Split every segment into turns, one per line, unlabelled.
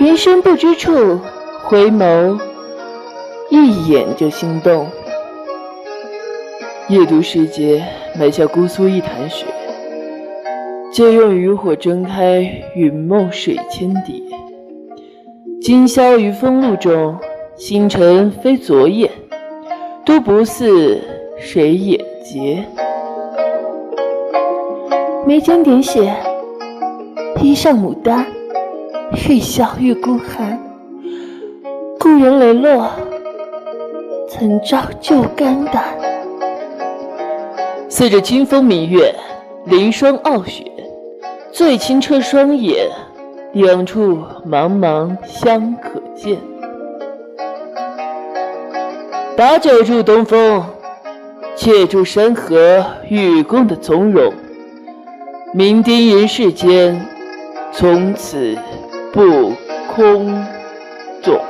云深不知处，回眸一眼就心动。夜读时节，埋下姑苏一潭雪，借用渔火睁开云梦水千叠。今宵于风露中，星辰非昨夜，都不似谁眼睫。
眉间点血，衣上牡丹，愈笑愈孤寒。故人磊落，曾朝旧肝胆。
似着清风明月，凌霜傲雪，最清澈双眼，两处茫茫相可见。把酒祝东风，且祝山河与共的从容。酩酊人世间，从此不空洞。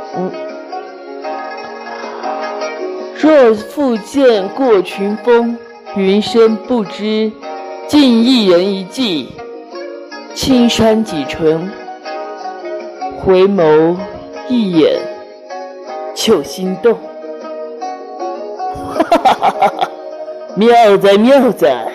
若复见过群峰，云深不知，尽一人一骑，青山几程，回眸一眼就心动。哈哈哈哈哈！妙哉妙哉！